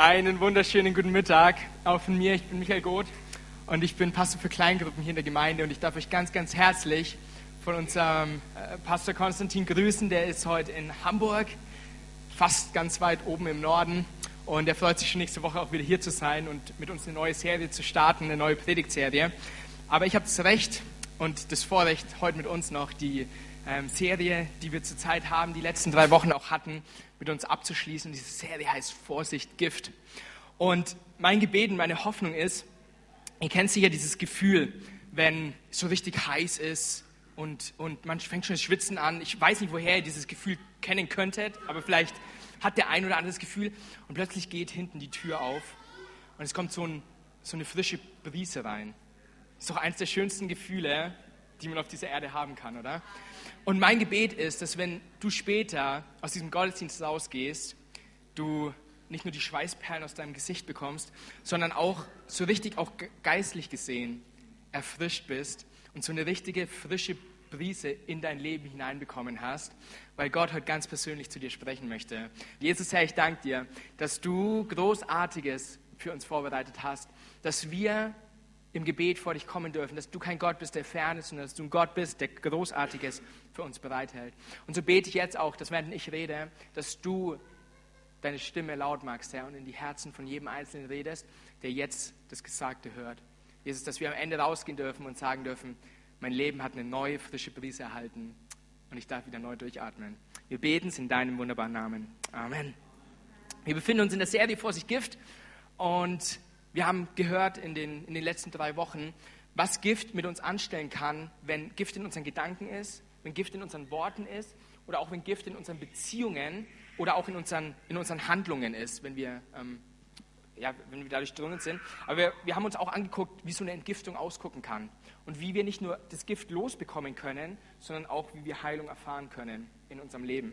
Einen wunderschönen guten Mittag auch von mir. Ich bin Michael Goth und ich bin Pastor für Kleingruppen hier in der Gemeinde und ich darf euch ganz, ganz herzlich von unserem äh, Pastor Konstantin grüßen. Der ist heute in Hamburg, fast ganz weit oben im Norden und er freut sich schon nächste Woche auch wieder hier zu sein und mit uns eine neue Serie zu starten, eine neue Predigtserie. Aber ich habe das Recht und das Vorrecht, heute mit uns noch die ähm, Serie, die wir zurzeit haben, die letzten drei Wochen auch hatten, mit uns abzuschließen. Diese Serie heißt Vorsicht, Gift. Und mein Gebet und meine Hoffnung ist, ihr kennt sicher dieses Gefühl, wenn es so richtig heiß ist und, und man fängt schon das Schwitzen an. Ich weiß nicht, woher ihr dieses Gefühl kennen könntet, aber vielleicht hat der ein oder andere das Gefühl und plötzlich geht hinten die Tür auf und es kommt so, ein, so eine frische Brise rein. Ist doch eines der schönsten Gefühle, die man auf dieser Erde haben kann, oder? Und mein Gebet ist, dass wenn du später aus diesem Gottesdienst rausgehst, du nicht nur die Schweißperlen aus deinem Gesicht bekommst, sondern auch so richtig auch geistlich gesehen erfrischt bist und so eine richtige frische Brise in dein Leben hineinbekommen hast, weil Gott heute ganz persönlich zu dir sprechen möchte. Jesus, Herr, ich danke dir, dass du Großartiges für uns vorbereitet hast, dass wir im Gebet vor dich kommen dürfen, dass du kein Gott bist, der fern ist, sondern dass du ein Gott bist, der Großartiges für uns bereithält. Und so bete ich jetzt auch, dass während ich rede, dass du deine Stimme laut machst, Herr, und in die Herzen von jedem Einzelnen redest, der jetzt das Gesagte hört. Jesus, dass wir am Ende rausgehen dürfen und sagen dürfen, mein Leben hat eine neue, frische Brise erhalten und ich darf wieder neu durchatmen. Wir beten es in deinem wunderbaren Namen. Amen. Wir befinden uns in der Serie Vorsicht Gift und wir haben gehört in den, in den letzten drei Wochen, was Gift mit uns anstellen kann, wenn Gift in unseren Gedanken ist, wenn Gift in unseren Worten ist oder auch wenn Gift in unseren Beziehungen oder auch in unseren, in unseren Handlungen ist, wenn wir, ähm, ja, wenn wir dadurch drinnen sind. Aber wir, wir haben uns auch angeguckt, wie so eine Entgiftung ausgucken kann und wie wir nicht nur das Gift losbekommen können, sondern auch, wie wir Heilung erfahren können in unserem Leben,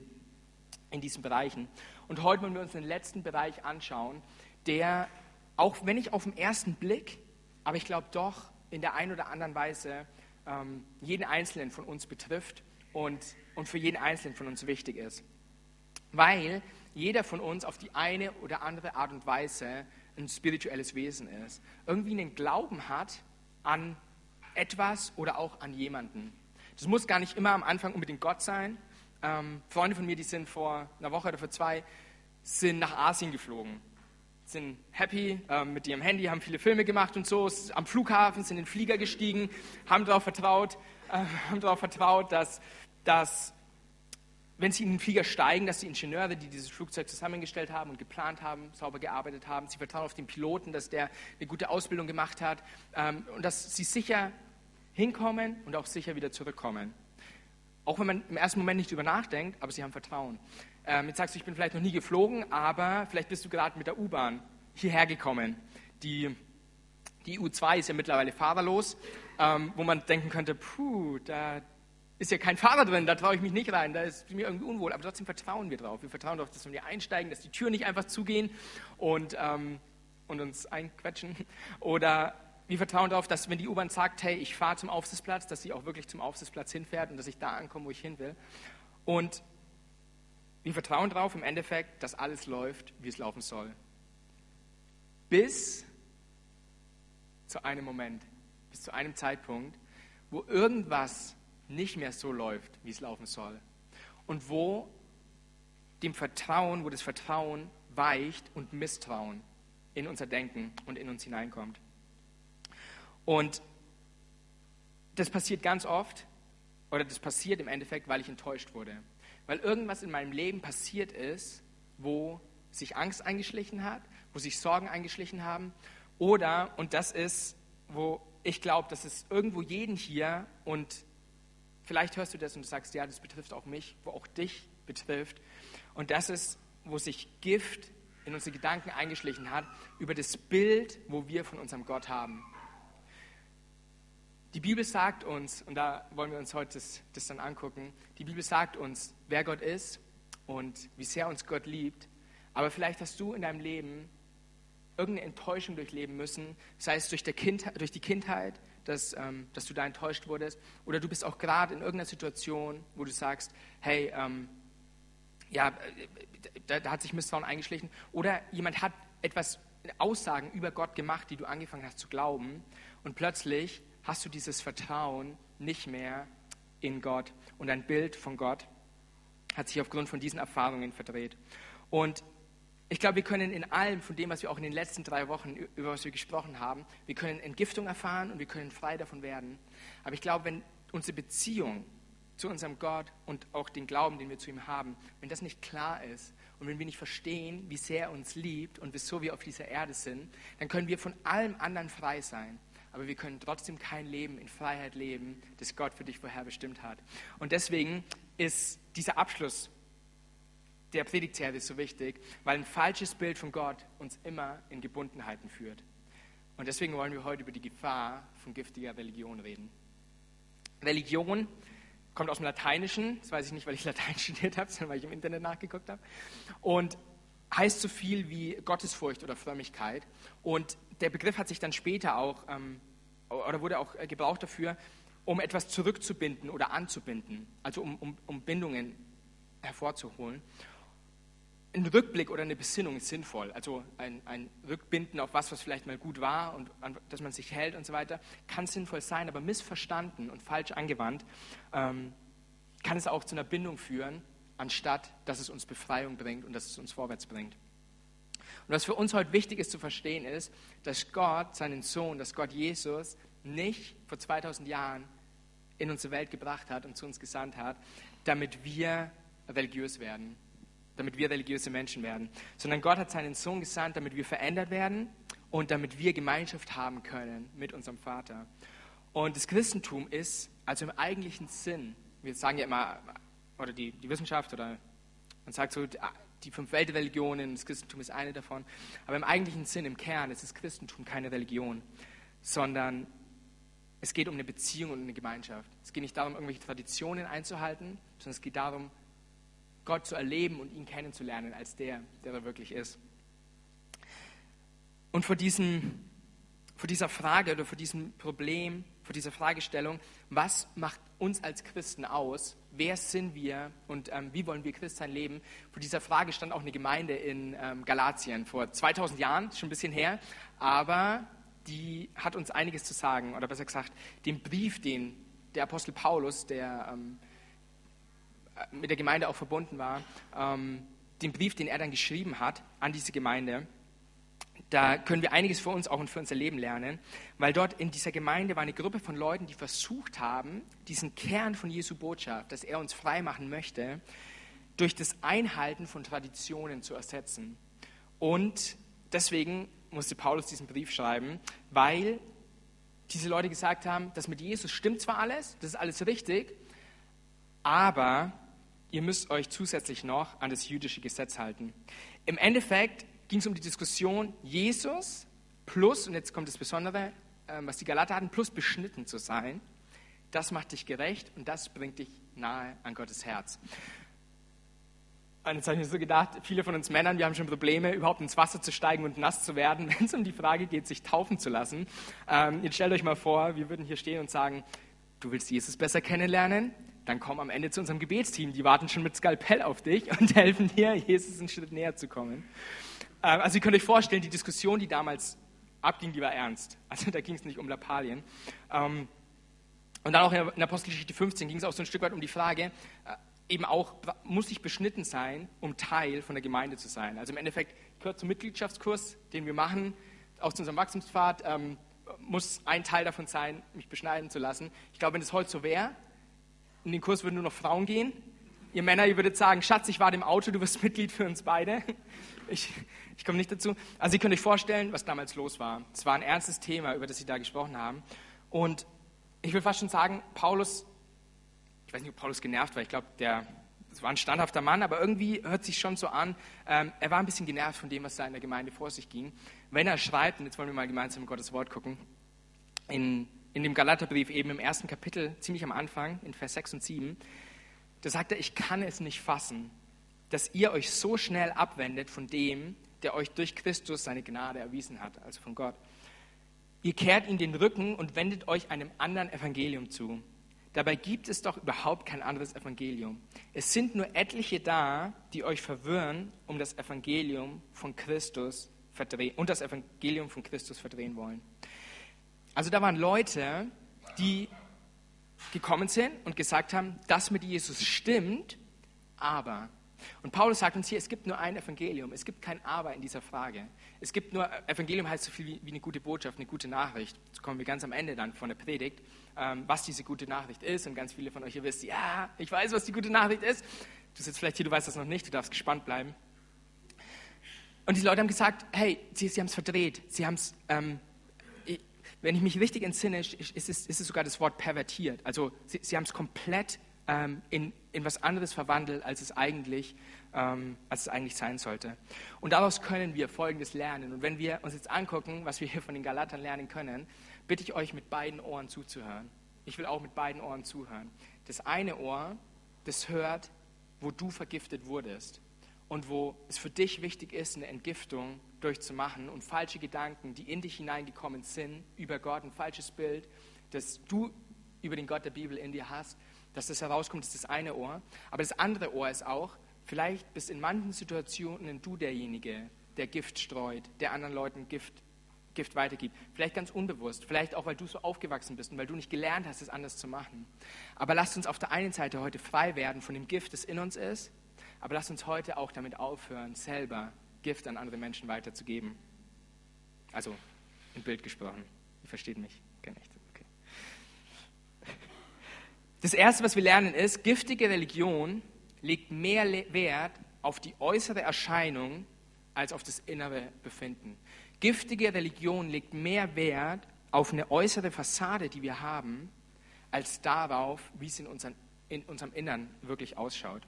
in diesen Bereichen. Und heute wollen wir uns den letzten Bereich anschauen, der auch wenn nicht auf den ersten Blick, aber ich glaube doch in der einen oder anderen Weise ähm, jeden Einzelnen von uns betrifft und, und für jeden Einzelnen von uns wichtig ist. Weil jeder von uns auf die eine oder andere Art und Weise ein spirituelles Wesen ist. Irgendwie einen Glauben hat an etwas oder auch an jemanden. Das muss gar nicht immer am Anfang unbedingt Gott sein. Ähm, Freunde von mir, die sind vor einer Woche oder vor zwei, sind nach Asien geflogen sind happy äh, mit ihrem Handy, haben viele Filme gemacht und so, am Flughafen sind in den Flieger gestiegen, haben darauf vertraut, äh, haben darauf vertraut, dass, dass wenn sie in den Flieger steigen, dass die Ingenieure, die dieses Flugzeug zusammengestellt haben und geplant haben, sauber gearbeitet haben, sie vertrauen auf den Piloten, dass der eine gute Ausbildung gemacht hat ähm, und dass sie sicher hinkommen und auch sicher wieder zurückkommen. Auch wenn man im ersten Moment nicht drüber nachdenkt, aber sie haben Vertrauen. Ähm, jetzt sagst du, ich bin vielleicht noch nie geflogen, aber vielleicht bist du gerade mit der U-Bahn hierher gekommen. Die, die U2 ist ja mittlerweile fahrerlos, ähm, wo man denken könnte, puh, da ist ja kein Fahrer drin, da traue ich mich nicht rein, da ist mir irgendwie unwohl. Aber trotzdem vertrauen wir drauf. Wir vertrauen darauf, dass wir einsteigen, dass die Türen nicht einfach zugehen und, ähm, und uns einquetschen. Oder wir vertrauen darauf, dass wenn die U-Bahn sagt, hey, ich fahre zum Aufsitzplatz, dass sie auch wirklich zum Aufsitzplatz hinfährt und dass ich da ankomme, wo ich hin will. Und wir vertrauen darauf im Endeffekt, dass alles läuft, wie es laufen soll. Bis zu einem Moment, bis zu einem Zeitpunkt, wo irgendwas nicht mehr so läuft, wie es laufen soll. Und wo dem Vertrauen, wo das Vertrauen weicht und Misstrauen in unser Denken und in uns hineinkommt. Und das passiert ganz oft, oder das passiert im Endeffekt, weil ich enttäuscht wurde weil irgendwas in meinem Leben passiert ist, wo sich Angst eingeschlichen hat, wo sich Sorgen eingeschlichen haben. Oder, und das ist, wo ich glaube, dass es irgendwo jeden hier und vielleicht hörst du das und du sagst, ja, das betrifft auch mich, wo auch dich betrifft. Und das ist, wo sich Gift in unsere Gedanken eingeschlichen hat über das Bild, wo wir von unserem Gott haben. Die Bibel sagt uns, und da wollen wir uns heute das, das dann angucken, die Bibel sagt uns, wer Gott ist und wie sehr uns Gott liebt. Aber vielleicht hast du in deinem Leben irgendeine Enttäuschung durchleben müssen, sei es durch, kind, durch die Kindheit, dass, ähm, dass, du da enttäuscht wurdest, oder du bist auch gerade in irgendeiner Situation, wo du sagst, hey, ähm, ja, da, da, hat sich Misstrauen eingeschlichen, oder jemand hat etwas Aussagen über Gott gemacht, die du angefangen hast zu glauben. Und plötzlich hast du dieses Vertrauen nicht mehr in Gott. Und ein Bild von Gott hat sich aufgrund von diesen Erfahrungen verdreht. Und ich glaube, wir können in allem von dem, was wir auch in den letzten drei Wochen, über was wir gesprochen haben, wir können Entgiftung erfahren und wir können frei davon werden. Aber ich glaube, wenn unsere Beziehung zu unserem Gott und auch den Glauben, den wir zu ihm haben, wenn das nicht klar ist und wenn wir nicht verstehen, wie sehr er uns liebt und wieso wir auf dieser Erde sind, dann können wir von allem anderen frei sein. Aber wir können trotzdem kein Leben in Freiheit leben, das Gott für dich vorher bestimmt hat. Und deswegen ist dieser Abschluss der Predigtserie so wichtig, weil ein falsches Bild von Gott uns immer in Gebundenheiten führt. Und deswegen wollen wir heute über die Gefahr von giftiger Religion reden. Religion kommt aus dem Lateinischen, das weiß ich nicht, weil ich Latein studiert habe, sondern weil ich im Internet nachgeguckt habe, und heißt so viel wie Gottesfurcht oder Frömmigkeit. Und der Begriff hat sich dann später auch, ähm, oder wurde auch äh, gebraucht dafür, um etwas zurückzubinden oder anzubinden, also um, um, um Bindungen hervorzuholen ein Rückblick oder eine Besinnung ist sinnvoll. Also ein, ein, Rückbinden auf was, was vielleicht mal gut war und an das man sich hält und so weiter, kann sinnvoll sein, aber missverstanden und falsch angewandt ähm, kann es auch zu einer Bindung führen, anstatt dass es uns Befreiung bringt und dass es uns vorwärts bringt. Und was für uns heute wichtig ist zu verstehen, ist, dass Gott seinen Sohn, dass Gott Jesus nicht vor 2000 Jahren in unsere Welt gebracht hat und zu uns gesandt hat, damit wir religiös werden, damit wir religiöse Menschen werden, sondern Gott hat seinen Sohn gesandt, damit wir verändert werden und damit wir Gemeinschaft haben können mit unserem Vater. Und das Christentum ist also im eigentlichen Sinn, wir sagen ja immer, oder die, die Wissenschaft, oder man sagt so, die fünf Weltreligionen, das Christentum ist eine davon, aber im eigentlichen Sinn, im Kern, ist das Christentum keine Religion, sondern es geht um eine Beziehung und eine Gemeinschaft. Es geht nicht darum, irgendwelche Traditionen einzuhalten, sondern es geht darum, Gott zu erleben und ihn kennenzulernen als der, der er wirklich ist. Und vor, diesem, vor dieser Frage oder vor diesem Problem, vor dieser Fragestellung, was macht uns als Christen aus? Wer sind wir und ähm, wie wollen wir Christsein leben? Vor dieser Frage stand auch eine Gemeinde in ähm, Galatien vor 2000 Jahren, schon ein bisschen her, aber die hat uns einiges zu sagen, oder besser gesagt, den Brief, den der Apostel Paulus, der ähm, mit der Gemeinde auch verbunden war, ähm, den Brief, den er dann geschrieben hat an diese Gemeinde, da können wir einiges für uns auch und für unser Leben lernen, weil dort in dieser Gemeinde war eine Gruppe von Leuten, die versucht haben, diesen Kern von Jesu Botschaft, dass er uns frei machen möchte, durch das Einhalten von Traditionen zu ersetzen. Und deswegen musste Paulus diesen Brief schreiben, weil diese Leute gesagt haben, das mit Jesus stimmt zwar alles, das ist alles richtig, aber ihr müsst euch zusätzlich noch an das jüdische Gesetz halten. Im Endeffekt ging es um die Diskussion Jesus plus, und jetzt kommt das Besondere, ähm, was die Galater hatten, plus beschnitten zu sein. Das macht dich gerecht und das bringt dich nahe an Gottes Herz. Und jetzt habe ich mir so gedacht, viele von uns Männern, wir haben schon Probleme, überhaupt ins Wasser zu steigen und nass zu werden, wenn es um die Frage geht, sich taufen zu lassen. Ähm, jetzt stellt euch mal vor, wir würden hier stehen und sagen, du willst Jesus besser kennenlernen? dann komm am Ende zu unserem Gebetsteam. Die warten schon mit Skalpell auf dich und helfen dir, Jesus einen Schritt näher zu kommen. Ähm, also ihr könnt euch vorstellen, die Diskussion, die damals abging, die war ernst. Also da ging es nicht um Lappalien. Ähm, und dann auch in Apostelgeschichte 15 ging es auch so ein Stück weit um die Frage, äh, eben auch, muss ich beschnitten sein, um Teil von der Gemeinde zu sein? Also im Endeffekt gehört zum Mitgliedschaftskurs, den wir machen, aus unserem Wachstumspfad, ähm, muss ein Teil davon sein, mich beschneiden zu lassen. Ich glaube, wenn es heute so wäre, in den Kurs würden nur noch Frauen gehen. Ihr Männer, ihr würdet sagen, Schatz, ich war im Auto, du wirst Mitglied für uns beide. Ich, ich komme nicht dazu. Also ihr könnt euch vorstellen, was damals los war. Es war ein ernstes Thema, über das sie da gesprochen haben. Und ich will fast schon sagen, Paulus, ich weiß nicht, ob Paulus genervt war, ich glaube, der das war ein standhafter Mann, aber irgendwie hört sich schon so an, ähm, er war ein bisschen genervt von dem, was da in der Gemeinde vor sich ging. Wenn er schreibt, und jetzt wollen wir mal gemeinsam in Gottes Wort gucken, in in dem Galaterbrief eben im ersten Kapitel, ziemlich am Anfang, in Vers 6 und 7, da sagt er, ich kann es nicht fassen, dass ihr euch so schnell abwendet von dem, der euch durch Christus seine Gnade erwiesen hat, also von Gott. Ihr kehrt ihm den Rücken und wendet euch einem anderen Evangelium zu. Dabei gibt es doch überhaupt kein anderes Evangelium. Es sind nur etliche da, die euch verwirren, um das Evangelium von Christus verdrehen und das Evangelium von Christus verdrehen wollen. Also da waren Leute, die gekommen sind und gesagt haben, das mit Jesus stimmt, aber. Und Paulus sagt uns hier, es gibt nur ein Evangelium, es gibt kein Aber in dieser Frage. Es gibt nur, Evangelium heißt so viel wie, wie eine gute Botschaft, eine gute Nachricht. Jetzt kommen wir ganz am Ende dann von der Predigt, ähm, was diese gute Nachricht ist. Und ganz viele von euch hier wisst, ja, ich weiß, was die gute Nachricht ist. Du sitzt vielleicht hier, du weißt das noch nicht, du darfst gespannt bleiben. Und die Leute haben gesagt, hey, sie, sie haben es verdreht, sie haben es ähm, wenn ich mich richtig entsinne, ist es, ist es sogar das Wort pervertiert. Also sie, sie haben es komplett ähm, in, in was anderes verwandelt, als es, eigentlich, ähm, als es eigentlich sein sollte. Und daraus können wir Folgendes lernen. Und wenn wir uns jetzt angucken, was wir hier von den Galatern lernen können, bitte ich euch mit beiden Ohren zuzuhören. Ich will auch mit beiden Ohren zuhören. Das eine Ohr, das hört, wo du vergiftet wurdest und wo es für dich wichtig ist, eine Entgiftung durchzumachen und falsche Gedanken, die in dich hineingekommen sind, über Gott, ein falsches Bild, das du über den Gott der Bibel in dir hast, dass das herauskommt, ist das eine Ohr. Aber das andere Ohr ist auch, vielleicht bist in manchen Situationen du derjenige, der Gift streut, der anderen Leuten Gift, Gift weitergibt. Vielleicht ganz unbewusst, vielleicht auch, weil du so aufgewachsen bist und weil du nicht gelernt hast, es anders zu machen. Aber lasst uns auf der einen Seite heute frei werden von dem Gift, das in uns ist, aber lasst uns heute auch damit aufhören, selber Gift an andere Menschen weiterzugeben. Also im Bild gesprochen. Ihr versteht mich? Okay, nicht. Das Erste, was wir lernen, ist, giftige Religion legt mehr Wert auf die äußere Erscheinung als auf das innere Befinden. Giftige Religion legt mehr Wert auf eine äußere Fassade, die wir haben, als darauf, wie es in, unseren, in unserem Innern wirklich ausschaut.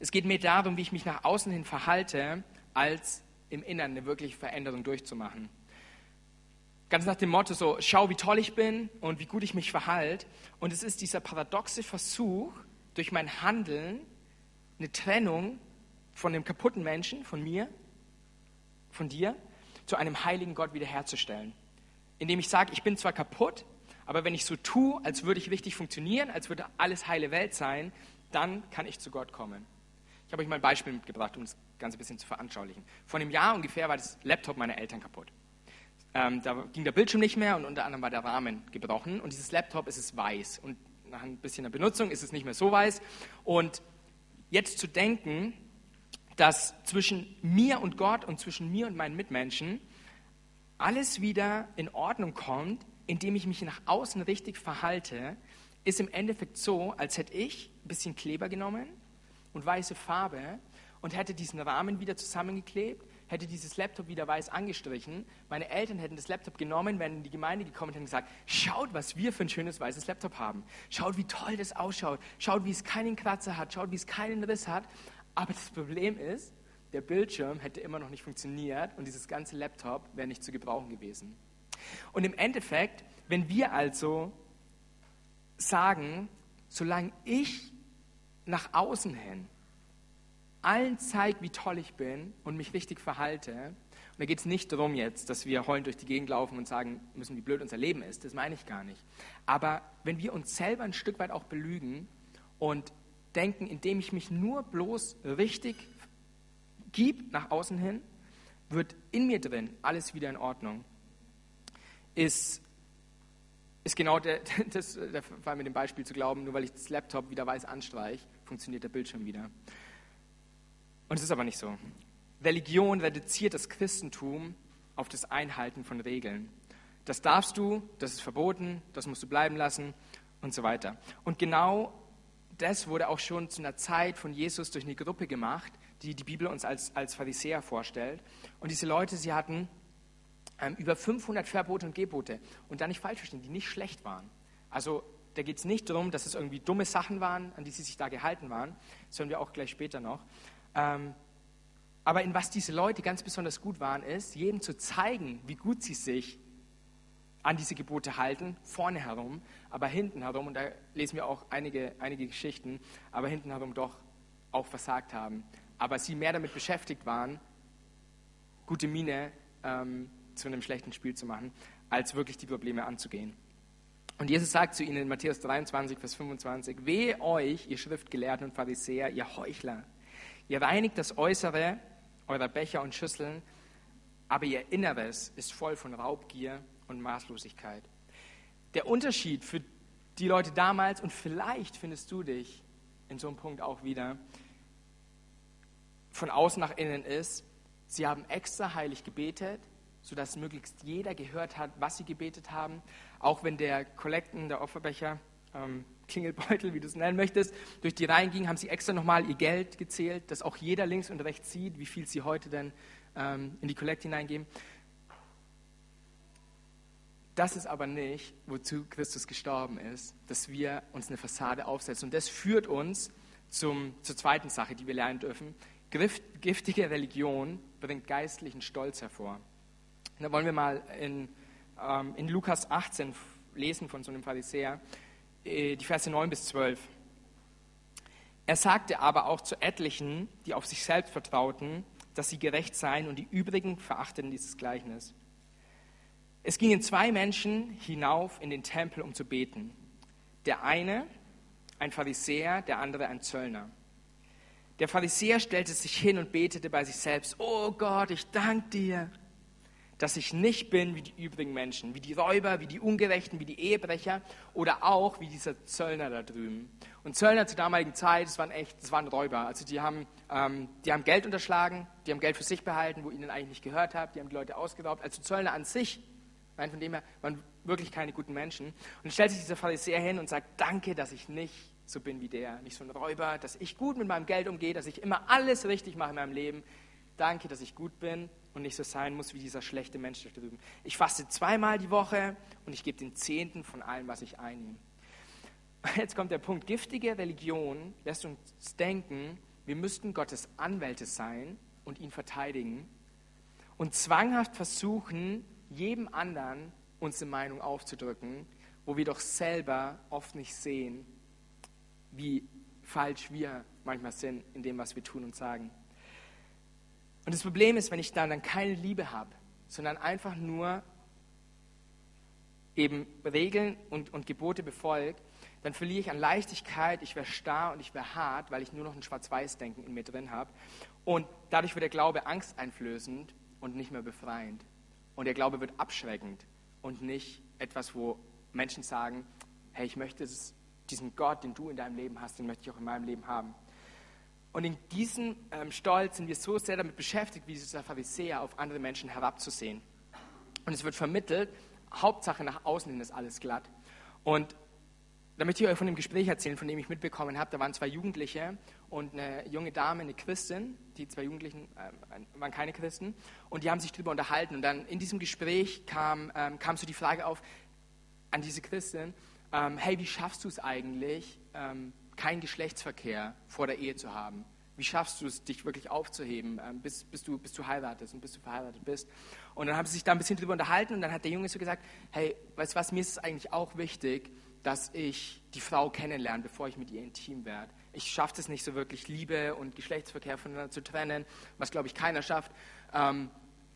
Es geht mehr darum, wie ich mich nach außen hin verhalte, als im Inneren eine wirkliche Veränderung durchzumachen. Ganz nach dem Motto so, schau, wie toll ich bin und wie gut ich mich verhalte. Und es ist dieser paradoxe Versuch, durch mein Handeln eine Trennung von dem kaputten Menschen, von mir, von dir, zu einem heiligen Gott wiederherzustellen. Indem ich sage, ich bin zwar kaputt, aber wenn ich so tue, als würde ich richtig funktionieren, als würde alles heile Welt sein, dann kann ich zu Gott kommen. Ich habe euch mal ein Beispiel mitgebracht, um das Ganze ein bisschen zu veranschaulichen. Vor einem Jahr ungefähr war das Laptop meiner Eltern kaputt. Ähm, da ging der Bildschirm nicht mehr und unter anderem war der Rahmen gebrochen. Und dieses Laptop ist es weiß. Und nach ein bisschen der Benutzung ist es nicht mehr so weiß. Und jetzt zu denken, dass zwischen mir und Gott und zwischen mir und meinen Mitmenschen alles wieder in Ordnung kommt, indem ich mich nach außen richtig verhalte, ist im Endeffekt so, als hätte ich ein bisschen Kleber genommen und weiße Farbe und hätte diesen Rahmen wieder zusammengeklebt, hätte dieses Laptop wieder weiß angestrichen. Meine Eltern hätten das Laptop genommen, wären in die Gemeinde gekommen und hätten gesagt, schaut, was wir für ein schönes weißes Laptop haben. Schaut, wie toll das ausschaut. Schaut, wie es keinen Kratzer hat. Schaut, wie es keinen Riss hat. Aber das Problem ist, der Bildschirm hätte immer noch nicht funktioniert und dieses ganze Laptop wäre nicht zu gebrauchen gewesen. Und im Endeffekt, wenn wir also sagen, solange ich nach außen hin allen zeige, wie toll ich bin und mich richtig verhalte, und da geht es nicht darum jetzt, dass wir heulend durch die Gegend laufen und sagen müssen, wie blöd unser Leben ist, das meine ich gar nicht. Aber wenn wir uns selber ein Stück weit auch belügen und denken, indem ich mich nur bloß richtig gebe nach außen hin, wird in mir drin alles wieder in Ordnung, ist ist genau der, das, der Fall mit dem Beispiel zu glauben, nur weil ich das Laptop wieder weiß anstreiche, funktioniert der Bildschirm wieder. Und es ist aber nicht so. Religion reduziert das Christentum auf das Einhalten von Regeln. Das darfst du, das ist verboten, das musst du bleiben lassen und so weiter. Und genau das wurde auch schon zu einer Zeit von Jesus durch eine Gruppe gemacht, die die Bibel uns als, als Pharisäer vorstellt. Und diese Leute, sie hatten ähm, über 500 Verbote und Gebote. Und da nicht falsch verstehen, die nicht schlecht waren. Also da geht es nicht darum, dass es irgendwie dumme Sachen waren, an die sie sich da gehalten waren. Das hören wir auch gleich später noch. Ähm, aber in was diese Leute ganz besonders gut waren, ist, jedem zu zeigen, wie gut sie sich an diese Gebote halten, vorne herum, aber hinten herum, und da lesen wir auch einige, einige Geschichten, aber hinten herum doch auch versagt haben. Aber sie mehr damit beschäftigt waren, gute Miene ähm, zu einem schlechten Spiel zu machen, als wirklich die Probleme anzugehen. Und Jesus sagt zu ihnen in Matthäus 23, Vers 25, Wehe euch, ihr Schriftgelehrten und Pharisäer, ihr Heuchler. Ihr reinigt das Äußere eurer Becher und Schüsseln, aber ihr Inneres ist voll von Raubgier und Maßlosigkeit. Der Unterschied für die Leute damals, und vielleicht findest du dich in so einem Punkt auch wieder, von außen nach innen ist, sie haben extra heilig gebetet, sodass möglichst jeder gehört hat, was sie gebetet haben. Auch wenn der Kollekten, der Opferbecher, ähm, Klingelbeutel, wie du es nennen möchtest, durch die Reihen ging, haben sie extra nochmal ihr Geld gezählt, dass auch jeder links und rechts sieht, wie viel sie heute denn ähm, in die Kollekte hineingeben. Das ist aber nicht, wozu Christus gestorben ist, dass wir uns eine Fassade aufsetzen. Und das führt uns zum, zur zweiten Sache, die wir lernen dürfen. Giftige Religion bringt geistlichen Stolz hervor. Da wollen wir mal in, ähm, in Lukas 18 lesen von so einem Pharisäer, die Verse 9 bis 12. Er sagte aber auch zu etlichen, die auf sich selbst vertrauten, dass sie gerecht seien und die übrigen verachteten dieses Gleichnis. Es gingen zwei Menschen hinauf in den Tempel, um zu beten. Der eine, ein Pharisäer, der andere ein Zöllner. Der Pharisäer stellte sich hin und betete bei sich selbst, oh Gott, ich danke dir, dass ich nicht bin wie die übrigen Menschen, wie die Räuber, wie die Ungerechten, wie die Ehebrecher oder auch wie dieser Zöllner da drüben. Und Zöllner zur damaligen Zeit, das waren echt, das waren Räuber. Also die haben, ähm, die haben Geld unterschlagen, die haben Geld für sich behalten, wo ihnen eigentlich nicht gehört hat, die haben die Leute ausgeraubt. Also Zöllner an sich Nein, von dem her waren wirklich keine guten Menschen. Und dann stellt sich dieser Pharisäer hin und sagt, danke, dass ich nicht so bin wie der, nicht so ein Räuber, dass ich gut mit meinem Geld umgehe, dass ich immer alles richtig mache in meinem Leben. Danke, dass ich gut bin und nicht so sein muss wie dieser schlechte Mensch da drüben. Ich faste zweimal die Woche und ich gebe den Zehnten von allem, was ich einnehme. Jetzt kommt der Punkt. Giftige Religion lässt uns denken, wir müssten Gottes Anwälte sein und ihn verteidigen und zwanghaft versuchen, jedem anderen unsere Meinung aufzudrücken, wo wir doch selber oft nicht sehen, wie falsch wir manchmal sind in dem, was wir tun und sagen. Und das Problem ist, wenn ich dann, dann keine Liebe habe, sondern einfach nur eben Regeln und, und Gebote befolge, dann verliere ich an Leichtigkeit, ich werde starr und ich werde hart, weil ich nur noch ein Schwarz-Weiß-Denken in mir drin habe. Und dadurch wird der Glaube angsteinflößend und nicht mehr befreiend. Und der Glaube wird abschreckend und nicht etwas, wo Menschen sagen, hey, ich möchte diesen Gott, den du in deinem Leben hast, den möchte ich auch in meinem Leben haben. Und in diesem ähm, Stolz sind wir so sehr damit beschäftigt, wie dieser Pharisäer auf andere Menschen herabzusehen. Und es wird vermittelt, Hauptsache nach außen hin ist alles glatt. Und da möchte ich euch von dem Gespräch erzählen, von dem ich mitbekommen habe. Da waren zwei Jugendliche und eine junge Dame, eine Christin. Die zwei Jugendlichen äh, waren keine Christen. Und die haben sich darüber unterhalten. Und dann in diesem Gespräch kam, ähm, kam so die Frage auf an diese Christin, ähm, hey, wie schaffst du es eigentlich, ähm, keinen Geschlechtsverkehr vor der Ehe zu haben? Wie schaffst du es, dich wirklich aufzuheben, ähm, bis, bis, du, bis du heiratest und bis du verheiratet bist? Und dann haben sie sich da ein bisschen drüber unterhalten und dann hat der Junge so gesagt, hey, weißt du was, mir ist es eigentlich auch wichtig, dass ich die Frau kennenlerne, bevor ich mit ihr intim werde. Ich schaffe es nicht so wirklich, Liebe und Geschlechtsverkehr voneinander zu trennen, was, glaube ich, keiner schafft. Ähm,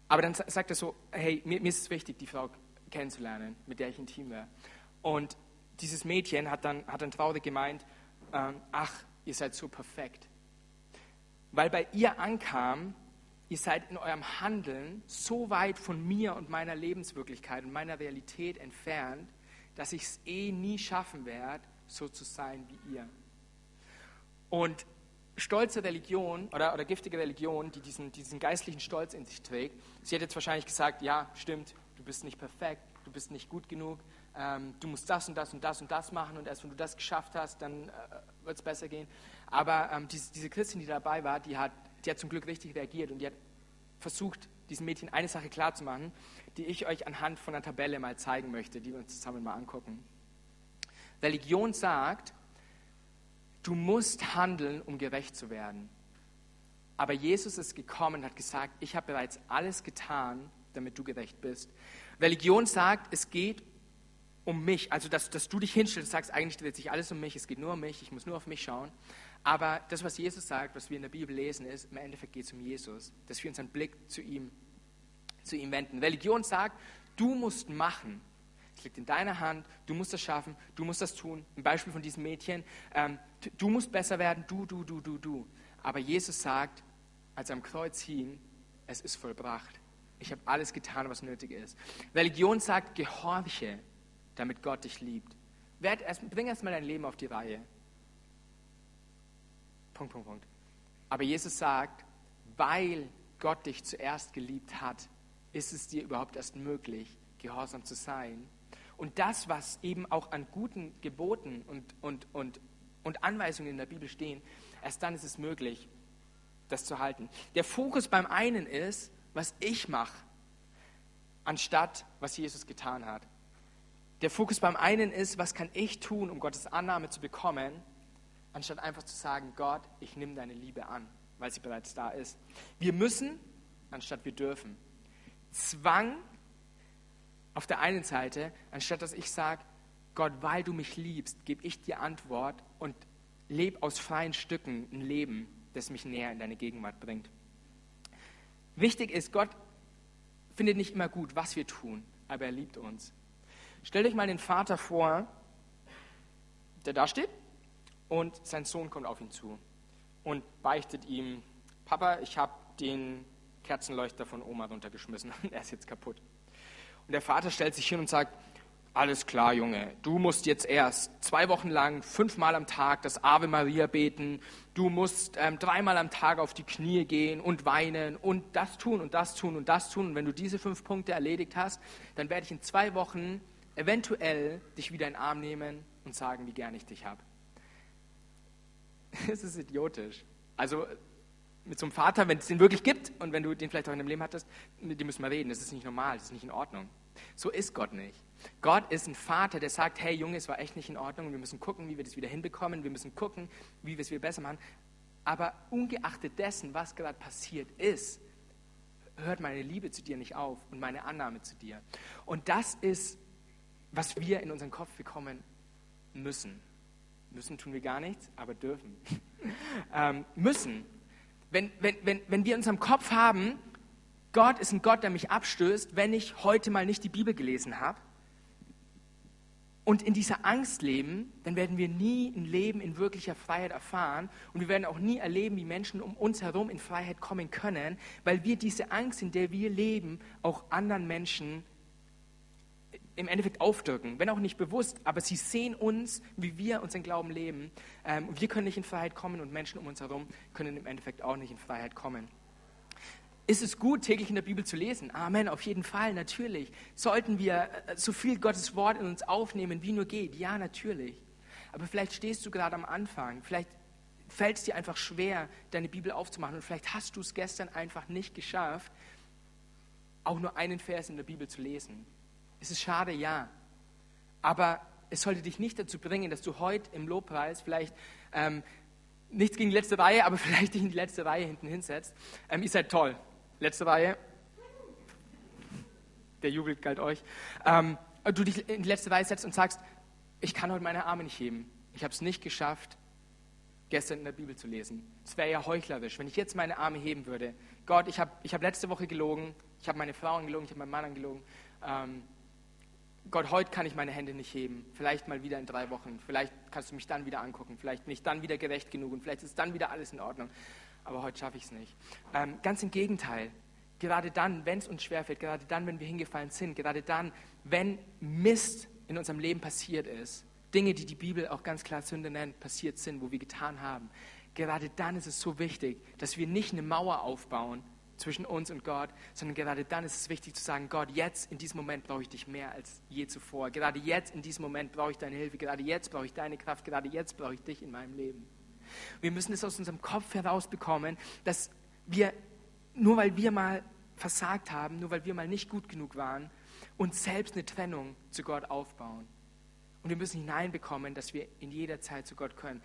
aber dann sagt er so, hey, mir, mir, ist es wichtig, die Frau kennenzulernen, mit der ich intim wäre. Und dieses Mädchen hat dann, hat dann traurig gemeint, ach, ihr seid so perfekt. Weil bei ihr ankam, ihr seid in eurem Handeln so weit von mir und meiner Lebenswirklichkeit und meiner Realität entfernt, dass ich es eh nie schaffen werde, so zu sein wie ihr. Und stolze Religion oder, oder giftige Religion, die diesen, diesen geistlichen Stolz in sich trägt, sie hat jetzt wahrscheinlich gesagt, ja, stimmt, du bist nicht perfekt, du bist nicht gut genug, ähm, du musst das und das und das und das machen und erst wenn du das geschafft hast, dann äh, wird es besser gehen. Aber ähm, diese, diese Christin, die dabei war, die hat, die hat zum Glück richtig reagiert und die hat versucht, diesem Mädchen eine Sache klarzumachen, die ich euch anhand von einer Tabelle mal zeigen möchte, die wir uns zusammen mal angucken. Religion sagt, du musst handeln, um gerecht zu werden. Aber Jesus ist gekommen und hat gesagt, ich habe bereits alles getan, damit du gerecht bist. Religion sagt, es geht um mich, also dass, dass du dich hinstellst und sagst, eigentlich dreht sich alles um mich, es geht nur um mich, ich muss nur auf mich schauen. Aber das, was Jesus sagt, was wir in der Bibel lesen, ist, im Endeffekt geht es um Jesus, dass wir unseren Blick zu ihm, zu ihm wenden. Religion sagt, du musst machen. Es liegt in deiner Hand, du musst das schaffen, du musst das tun. Ein Beispiel von diesem Mädchen, ähm, du musst besser werden, du, du, du, du, du. Aber Jesus sagt, als er am Kreuz hing, es ist vollbracht. Ich habe alles getan, was nötig ist. Religion sagt, gehorche, damit Gott dich liebt. Erst, bring erst mal dein Leben auf die Reihe. Punkt, Punkt, Punkt. Aber Jesus sagt, weil Gott dich zuerst geliebt hat, ist es dir überhaupt erst möglich, gehorsam zu sein. Und das, was eben auch an guten Geboten und, und, und, und Anweisungen in der Bibel stehen, erst dann ist es möglich, das zu halten. Der Fokus beim einen ist, was ich mache, anstatt was Jesus getan hat. Der Fokus beim einen ist, was kann ich tun, um Gottes Annahme zu bekommen, anstatt einfach zu sagen, Gott, ich nehme deine Liebe an, weil sie bereits da ist. Wir müssen, anstatt wir dürfen. Zwang auf der einen Seite, anstatt dass ich sage, Gott, weil du mich liebst, gebe ich dir Antwort und lebe aus freien Stücken ein Leben, das mich näher in deine Gegenwart bringt. Wichtig ist, Gott findet nicht immer gut, was wir tun, aber er liebt uns. Stellt euch mal den Vater vor, der da steht und sein Sohn kommt auf ihn zu und beichtet ihm, Papa, ich habe den Kerzenleuchter von Oma runtergeschmissen und er ist jetzt kaputt. Und der Vater stellt sich hin und sagt, alles klar, Junge, du musst jetzt erst zwei Wochen lang fünfmal am Tag das Ave Maria beten, du musst ähm, dreimal am Tag auf die Knie gehen und weinen und das tun und das tun und das tun. Und wenn du diese fünf Punkte erledigt hast, dann werde ich in zwei Wochen eventuell dich wieder in den Arm nehmen und sagen, wie gern ich dich habe. Es ist idiotisch. Also mit so einem Vater, wenn es den wirklich gibt und wenn du den vielleicht auch in deinem Leben hattest, dem müssen wir reden. Das ist nicht normal, das ist nicht in Ordnung. So ist Gott nicht. Gott ist ein Vater, der sagt, hey Junge, es war echt nicht in Ordnung, wir müssen gucken, wie wir das wieder hinbekommen, wir müssen gucken, wie wir es wieder besser machen. Aber ungeachtet dessen, was gerade passiert ist, hört meine Liebe zu dir nicht auf und meine Annahme zu dir. Und das ist, was wir in unseren Kopf bekommen müssen. Müssen tun wir gar nichts, aber dürfen. ähm, müssen. Wenn, wenn, wenn, wenn wir in unserem Kopf haben, Gott ist ein Gott, der mich abstößt, wenn ich heute mal nicht die Bibel gelesen habe, und in dieser Angst leben, dann werden wir nie ein Leben in wirklicher Freiheit erfahren und wir werden auch nie erleben, wie Menschen um uns herum in Freiheit kommen können, weil wir diese Angst, in der wir leben, auch anderen Menschen im Endeffekt aufdrücken, wenn auch nicht bewusst, aber sie sehen uns, wie wir unseren Glauben leben. Ähm, wir können nicht in Freiheit kommen und Menschen um uns herum können im Endeffekt auch nicht in Freiheit kommen. Ist es gut, täglich in der Bibel zu lesen? Amen, auf jeden Fall, natürlich. Sollten wir äh, so viel Gottes Wort in uns aufnehmen, wie nur geht? Ja, natürlich. Aber vielleicht stehst du gerade am Anfang, vielleicht fällt es dir einfach schwer, deine Bibel aufzumachen und vielleicht hast du es gestern einfach nicht geschafft, auch nur einen Vers in der Bibel zu lesen. Ist es schade? Ja. Aber es sollte dich nicht dazu bringen, dass du heute im Lobpreis vielleicht ähm, nichts gegen die letzte Reihe, aber vielleicht dich in die letzte Reihe hinten hinsetzt. Ähm, ihr seid toll. Letzte Reihe. Der Jubel galt euch. Ähm, du dich in die letzte Reihe setzt und sagst, ich kann heute meine Arme nicht heben. Ich habe es nicht geschafft, gestern in der Bibel zu lesen. Es wäre ja heuchlerisch, wenn ich jetzt meine Arme heben würde. Gott, ich habe ich hab letzte Woche gelogen, ich habe meine Frau angelogen, ich habe meinen Mann angelogen. Ähm, Gott, heute kann ich meine Hände nicht heben. Vielleicht mal wieder in drei Wochen. Vielleicht kannst du mich dann wieder angucken. Vielleicht bin ich dann wieder gerecht genug und vielleicht ist dann wieder alles in Ordnung. Aber heute schaffe ich es nicht. Ähm, ganz im Gegenteil. Gerade dann, wenn es uns schwerfällt, gerade dann, wenn wir hingefallen sind, gerade dann, wenn Mist in unserem Leben passiert ist, Dinge, die die Bibel auch ganz klar Sünde nennt, passiert sind, wo wir getan haben, gerade dann ist es so wichtig, dass wir nicht eine Mauer aufbauen, zwischen uns und Gott, sondern gerade dann ist es wichtig zu sagen, Gott, jetzt in diesem Moment brauche ich dich mehr als je zuvor. Gerade jetzt in diesem Moment brauche ich deine Hilfe. Gerade jetzt brauche ich deine Kraft. Gerade jetzt brauche ich dich in meinem Leben. Wir müssen es aus unserem Kopf herausbekommen, dass wir, nur weil wir mal versagt haben, nur weil wir mal nicht gut genug waren, uns selbst eine Trennung zu Gott aufbauen. Und wir müssen hineinbekommen, dass wir in jeder Zeit zu Gott können,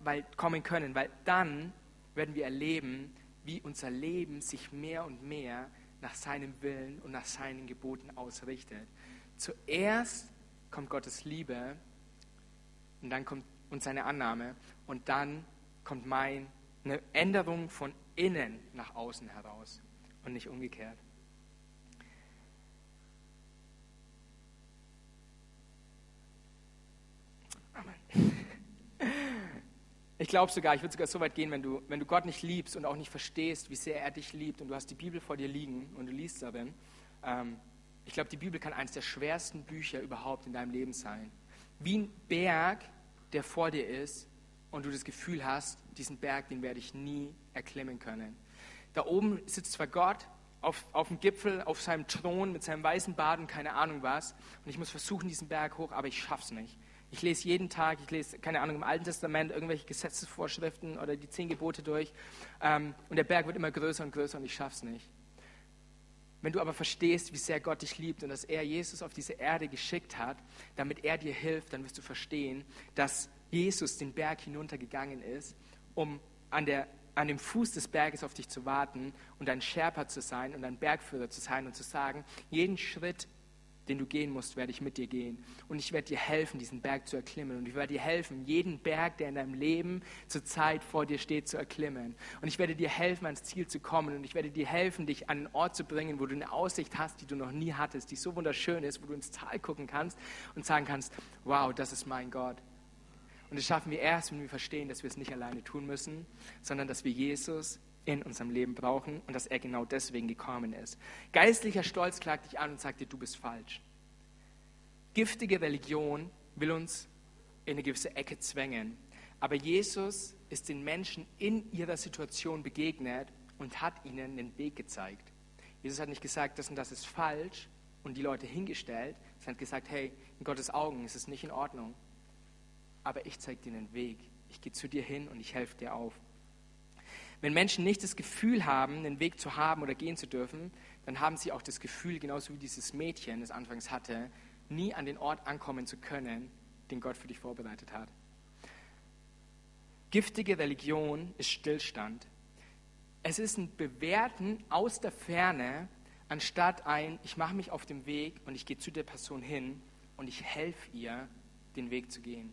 weil, kommen können, weil dann werden wir erleben, wie unser Leben sich mehr und mehr nach seinem Willen und nach seinen Geboten ausrichtet. Zuerst kommt Gottes Liebe und dann kommt und seine Annahme und dann kommt meine Änderung von innen nach außen heraus und nicht umgekehrt. Ich glaube sogar, ich würde sogar so weit gehen, wenn du, wenn du Gott nicht liebst und auch nicht verstehst, wie sehr er dich liebt und du hast die Bibel vor dir liegen und du liest darin, ähm, ich glaube, die Bibel kann eines der schwersten Bücher überhaupt in deinem Leben sein. Wie ein Berg, der vor dir ist und du das Gefühl hast, diesen Berg, den werde ich nie erklimmen können. Da oben sitzt zwar Gott auf, auf dem Gipfel, auf seinem Thron mit seinem weißen Bart und keine Ahnung was und ich muss versuchen, diesen Berg hoch, aber ich schaff's nicht. Ich lese jeden Tag, ich lese, keine Ahnung, im Alten Testament irgendwelche Gesetzesvorschriften oder die zehn Gebote durch. Ähm, und der Berg wird immer größer und größer und ich schaff's nicht. Wenn du aber verstehst, wie sehr Gott dich liebt und dass er Jesus auf diese Erde geschickt hat, damit er dir hilft, dann wirst du verstehen, dass Jesus den Berg hinuntergegangen ist, um an, der, an dem Fuß des Berges auf dich zu warten und ein Sherpa zu sein und ein Bergführer zu sein und zu sagen, jeden Schritt, den du gehen musst, werde ich mit dir gehen. Und ich werde dir helfen, diesen Berg zu erklimmen. Und ich werde dir helfen, jeden Berg, der in deinem Leben zur Zeit vor dir steht, zu erklimmen. Und ich werde dir helfen, ans Ziel zu kommen. Und ich werde dir helfen, dich an einen Ort zu bringen, wo du eine Aussicht hast, die du noch nie hattest, die so wunderschön ist, wo du ins Tal gucken kannst und sagen kannst, wow, das ist mein Gott. Und das schaffen wir erst, wenn wir verstehen, dass wir es nicht alleine tun müssen, sondern dass wir Jesus in unserem Leben brauchen und dass er genau deswegen gekommen ist. Geistlicher Stolz klagt dich an und sagt dir, du bist falsch. Giftige Religion will uns in eine gewisse Ecke zwängen. Aber Jesus ist den Menschen in ihrer Situation begegnet und hat ihnen den Weg gezeigt. Jesus hat nicht gesagt, das und das ist falsch und die Leute hingestellt. Er hat gesagt, hey, in Gottes Augen ist es nicht in Ordnung. Aber ich zeige dir den Weg. Ich gehe zu dir hin und ich helfe dir auf. Wenn Menschen nicht das Gefühl haben, einen Weg zu haben oder gehen zu dürfen, dann haben sie auch das Gefühl, genauso wie dieses Mädchen es anfangs hatte, nie an den Ort ankommen zu können, den Gott für dich vorbereitet hat. Giftige Religion ist Stillstand. Es ist ein Bewerten aus der Ferne, anstatt ein, ich mache mich auf den Weg und ich gehe zu der Person hin und ich helfe ihr, den Weg zu gehen.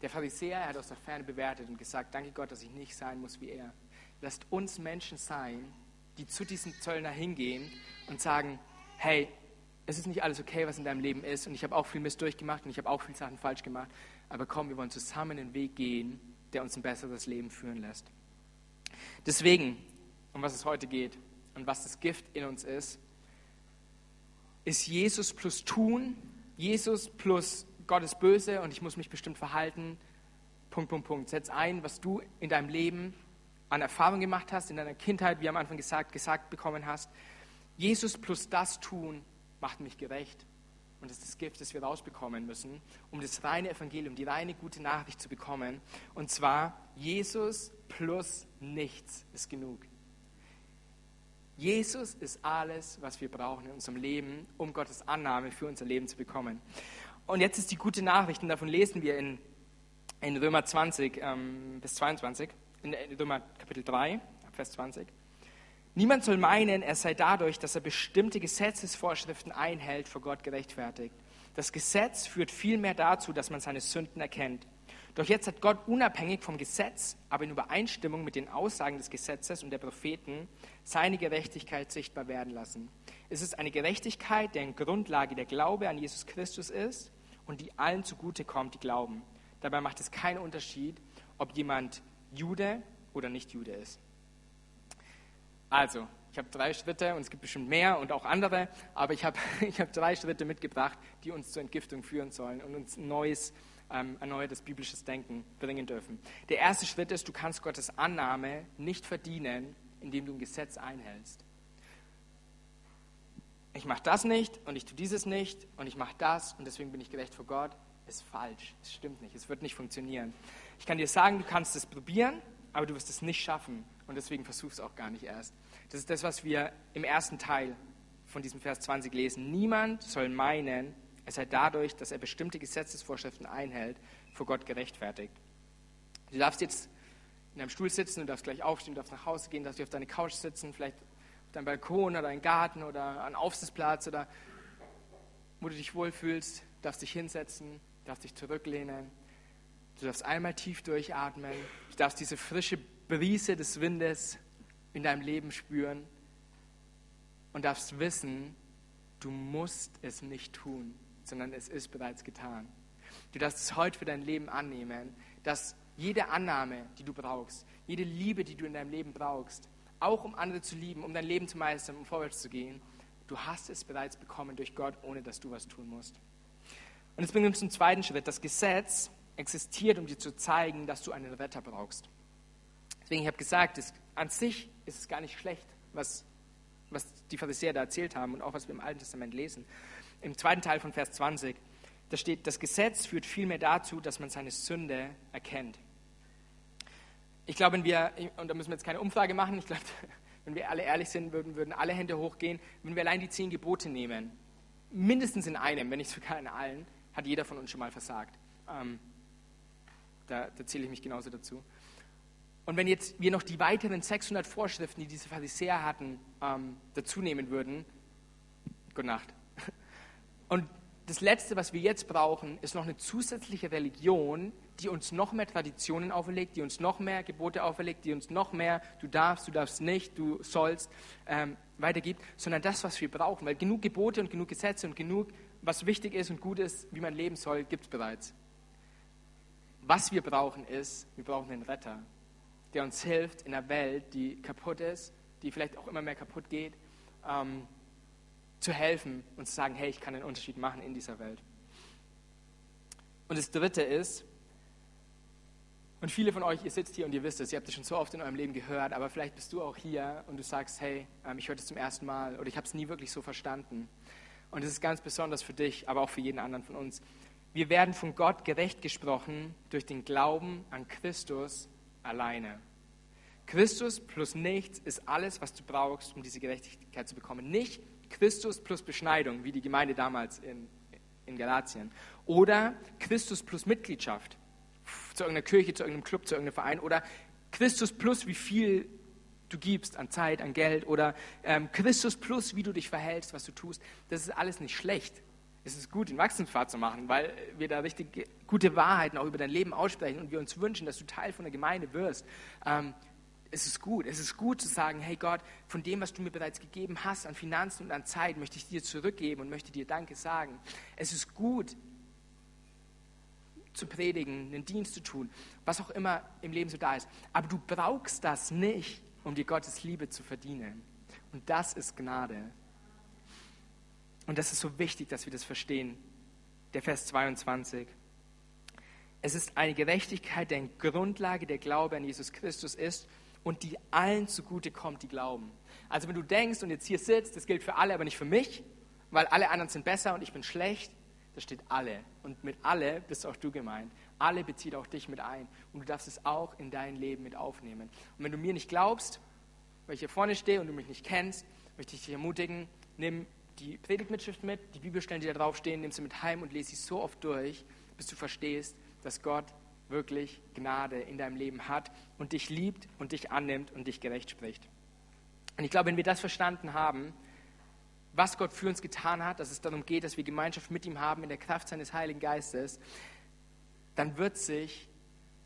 Der Pharisäer hat aus der Ferne bewertet und gesagt, danke Gott, dass ich nicht sein muss wie er. Lasst uns Menschen sein, die zu diesem Zöllner hingehen und sagen, hey, es ist nicht alles okay, was in deinem Leben ist und ich habe auch viel Mist durchgemacht und ich habe auch viele Sachen falsch gemacht, aber komm, wir wollen zusammen den Weg gehen, der uns ein besseres Leben führen lässt. Deswegen, um was es heute geht und was das Gift in uns ist, ist Jesus plus tun, Jesus plus Gott ist böse und ich muss mich bestimmt verhalten. Punkt, Punkt, Punkt. Setz ein, was du in deinem Leben an Erfahrung gemacht hast, in deiner Kindheit, wie am Anfang gesagt, gesagt bekommen hast. Jesus plus das tun macht mich gerecht. Und das ist das Gift, das wir rausbekommen müssen, um das reine Evangelium, die reine gute Nachricht zu bekommen. Und zwar, Jesus plus nichts ist genug. Jesus ist alles, was wir brauchen in unserem Leben, um Gottes Annahme für unser Leben zu bekommen. Und jetzt ist die gute Nachricht, und davon lesen wir in, in Römer 20 ähm, bis 22, in Römer Kapitel 3, Vers 20. Niemand soll meinen, er sei dadurch, dass er bestimmte Gesetzesvorschriften einhält, vor Gott gerechtfertigt. Das Gesetz führt vielmehr dazu, dass man seine Sünden erkennt. Doch jetzt hat Gott unabhängig vom Gesetz, aber in Übereinstimmung mit den Aussagen des Gesetzes und der Propheten, seine Gerechtigkeit sichtbar werden lassen. Es ist eine Gerechtigkeit, deren Grundlage der Glaube an Jesus Christus ist und die allen zugute kommt, die glauben. Dabei macht es keinen Unterschied, ob jemand Jude oder nicht Jude ist. Also, ich habe drei Schritte und es gibt bestimmt mehr und auch andere, aber ich habe ich hab drei Schritte mitgebracht, die uns zur Entgiftung führen sollen und uns ein neues, ähm, erneuertes biblisches Denken bringen dürfen. Der erste Schritt ist, du kannst Gottes Annahme nicht verdienen, indem du ein Gesetz einhältst ich mache das nicht und ich tue dieses nicht und ich mache das und deswegen bin ich gerecht vor Gott, ist falsch. Es stimmt nicht. Es wird nicht funktionieren. Ich kann dir sagen, du kannst es probieren, aber du wirst es nicht schaffen und deswegen versuch es auch gar nicht erst. Das ist das, was wir im ersten Teil von diesem Vers 20 lesen. Niemand soll meinen, es sei dadurch, dass er bestimmte Gesetzesvorschriften einhält, vor Gott gerechtfertigt. Du darfst jetzt in deinem Stuhl sitzen, du darfst gleich aufstehen, du darfst nach Hause gehen, du darfst auf deine Couch sitzen, vielleicht dein Balkon oder dein Garten oder ein Aufsitzplatz oder wo du dich wohlfühlst, darfst dich hinsetzen, darfst dich zurücklehnen. Du darfst einmal tief durchatmen. Du darfst diese frische Brise des Windes in deinem Leben spüren und darfst wissen, du musst es nicht tun, sondern es ist bereits getan. Du darfst es heute für dein Leben annehmen, dass jede Annahme, die du brauchst, jede Liebe, die du in deinem Leben brauchst, auch um andere zu lieben, um dein Leben zu meistern, um vorwärts zu gehen, du hast es bereits bekommen durch Gott, ohne dass du was tun musst. Und jetzt bringen wir uns zum zweiten Schritt. Das Gesetz existiert, um dir zu zeigen, dass du einen Retter brauchst. Deswegen, ich habe gesagt, es, an sich ist es gar nicht schlecht, was, was die Pharisäer da erzählt haben und auch was wir im Alten Testament lesen. Im zweiten Teil von Vers 20, da steht, das Gesetz führt vielmehr dazu, dass man seine Sünde erkennt. Ich glaube, wenn wir, und da müssen wir jetzt keine Umfrage machen, ich glaube, wenn wir alle ehrlich sind, würden, würden alle Hände hochgehen, wenn wir allein die zehn Gebote nehmen, mindestens in einem, wenn nicht sogar in allen, hat jeder von uns schon mal versagt. Ähm, da, da zähle ich mich genauso dazu. Und wenn jetzt wir noch die weiteren 600 Vorschriften, die diese Pharisäer hatten, ähm, dazu nehmen würden, gute Nacht. Und das Letzte, was wir jetzt brauchen, ist noch eine zusätzliche Religion, die uns noch mehr Traditionen auferlegt, die uns noch mehr Gebote auferlegt, die uns noch mehr, du darfst, du darfst nicht, du sollst, ähm, weitergibt, sondern das, was wir brauchen. Weil genug Gebote und genug Gesetze und genug, was wichtig ist und gut ist, wie man leben soll, gibt es bereits. Was wir brauchen ist, wir brauchen einen Retter, der uns hilft in einer Welt, die kaputt ist, die vielleicht auch immer mehr kaputt geht, ähm, zu helfen und zu sagen, hey, ich kann einen Unterschied machen in dieser Welt. Und das Dritte ist, und viele von euch, ihr sitzt hier und ihr wisst es, ihr habt es schon so oft in eurem Leben gehört, aber vielleicht bist du auch hier und du sagst, hey, ähm, ich höre das zum ersten Mal oder ich habe es nie wirklich so verstanden. Und es ist ganz besonders für dich, aber auch für jeden anderen von uns. Wir werden von Gott gerecht gesprochen durch den Glauben an Christus alleine. Christus plus nichts ist alles, was du brauchst, um diese Gerechtigkeit zu bekommen. Nicht Christus plus Beschneidung, wie die Gemeinde damals in, in Galatien. Oder Christus plus Mitgliedschaft zu irgendeiner Kirche, zu irgendeinem Club, zu irgendeinem Verein. Oder Christus plus wie viel du gibst an Zeit, an Geld. Oder ähm, Christus plus wie du dich verhältst, was du tust. Das ist alles nicht schlecht es ist gut, den Wachstumspfad zu machen, weil wir da richtig gute Wahrheiten auch über dein Leben aussprechen und wir uns wünschen, dass du Teil von der Gemeinde wirst. Ähm, es ist gut. Es ist gut zu sagen, hey Gott, von dem, was du mir bereits gegeben hast an Finanzen und an Zeit, möchte ich dir zurückgeben und möchte dir Danke sagen. Es ist gut zu predigen, einen Dienst zu tun, was auch immer im Leben so da ist. Aber du brauchst das nicht, um dir Gottes Liebe zu verdienen. Und das ist Gnade. Und das ist so wichtig, dass wir das verstehen. Der Vers 22. Es ist eine Gerechtigkeit, deren Grundlage der Glaube an Jesus Christus ist und die allen zugute kommt, die glauben. Also wenn du denkst und jetzt hier sitzt, das gilt für alle, aber nicht für mich, weil alle anderen sind besser und ich bin schlecht, da steht alle. Und mit alle bist auch du gemeint. Alle bezieht auch dich mit ein. Und du darfst es auch in dein Leben mit aufnehmen. Und wenn du mir nicht glaubst, weil ich hier vorne stehe und du mich nicht kennst, möchte ich dich ermutigen, nimm die Predigtmitschrift mit, die Bibelstellen, die da draufstehen, nimm sie mit heim und lese sie so oft durch, bis du verstehst, dass Gott wirklich Gnade in deinem Leben hat und dich liebt und dich annimmt und dich gerecht spricht. Und ich glaube, wenn wir das verstanden haben, was Gott für uns getan hat, dass es darum geht, dass wir Gemeinschaft mit ihm haben in der Kraft seines Heiligen Geistes, dann wird sich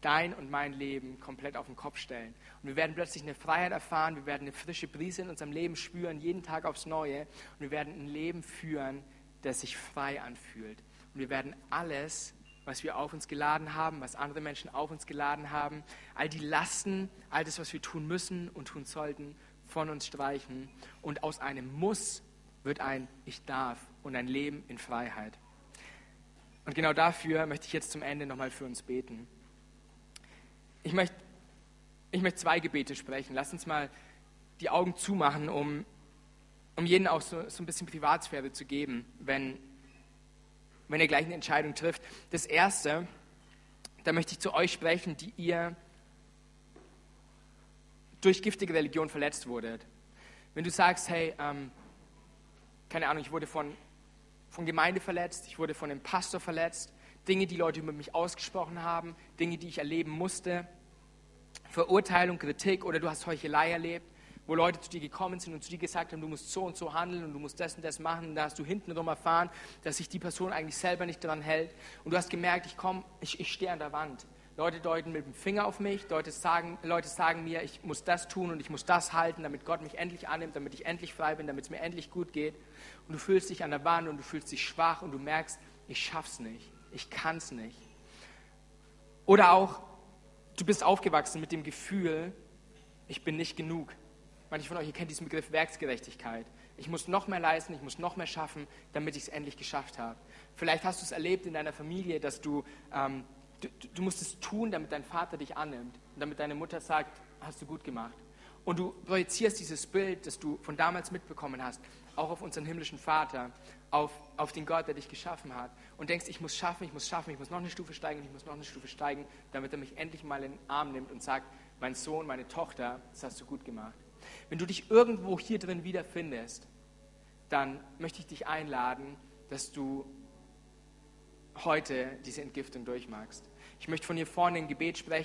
dein und mein Leben komplett auf den Kopf stellen. Und wir werden plötzlich eine Freiheit erfahren, wir werden eine frische Brise in unserem Leben spüren, jeden Tag aufs Neue. Und wir werden ein Leben führen, das sich frei anfühlt. Und wir werden alles, was wir auf uns geladen haben, was andere Menschen auf uns geladen haben, all die Lasten, all das, was wir tun müssen und tun sollten, von uns streichen. Und aus einem Muss wird ein Ich darf und ein Leben in Freiheit. Und genau dafür möchte ich jetzt zum Ende nochmal für uns beten. Ich möchte, ich möchte zwei Gebete sprechen. Lass uns mal die Augen zumachen, um, um jeden auch so, so ein bisschen Privatsphäre zu geben, wenn, wenn ihr gleich eine Entscheidung trifft. Das Erste, da möchte ich zu euch sprechen, die ihr durch giftige Religion verletzt wurdet. Wenn du sagst, hey, ähm, keine Ahnung, ich wurde von, von Gemeinde verletzt, ich wurde von einem Pastor verletzt, Dinge, die Leute über mich ausgesprochen haben, Dinge, die ich erleben musste, Verurteilung, Kritik oder du hast Heuchelei erlebt, wo Leute zu dir gekommen sind und zu dir gesagt haben, du musst so und so handeln und du musst das und das machen. Und da hast du hintenrum erfahren, dass sich die Person eigentlich selber nicht daran hält. Und du hast gemerkt, ich komme, ich, ich stehe an der Wand. Leute deuten mit dem Finger auf mich, Leute sagen, Leute sagen mir, ich muss das tun und ich muss das halten, damit Gott mich endlich annimmt, damit ich endlich frei bin, damit es mir endlich gut geht. Und du fühlst dich an der Wand und du fühlst dich schwach und du merkst, ich schaff's nicht, ich kann's nicht. Oder auch du bist aufgewachsen mit dem Gefühl, ich bin nicht genug. Manche von euch, ihr kennt diesen Begriff Werksgerechtigkeit. Ich muss noch mehr leisten, ich muss noch mehr schaffen, damit ich es endlich geschafft habe. Vielleicht hast du es erlebt in deiner Familie, dass du, ähm, du, du musst es tun, damit dein Vater dich annimmt und damit deine Mutter sagt, hast du gut gemacht. Und du projizierst dieses Bild, das du von damals mitbekommen hast, auch auf unseren himmlischen Vater, auf, auf den Gott, der dich geschaffen hat. Und denkst, ich muss schaffen, ich muss schaffen, ich muss noch eine Stufe steigen, ich muss noch eine Stufe steigen, damit er mich endlich mal in den Arm nimmt und sagt, mein Sohn, meine Tochter, das hast du gut gemacht. Wenn du dich irgendwo hier drin wiederfindest, dann möchte ich dich einladen, dass du heute diese Entgiftung durchmachst. Ich möchte von hier vorne ein Gebet sprechen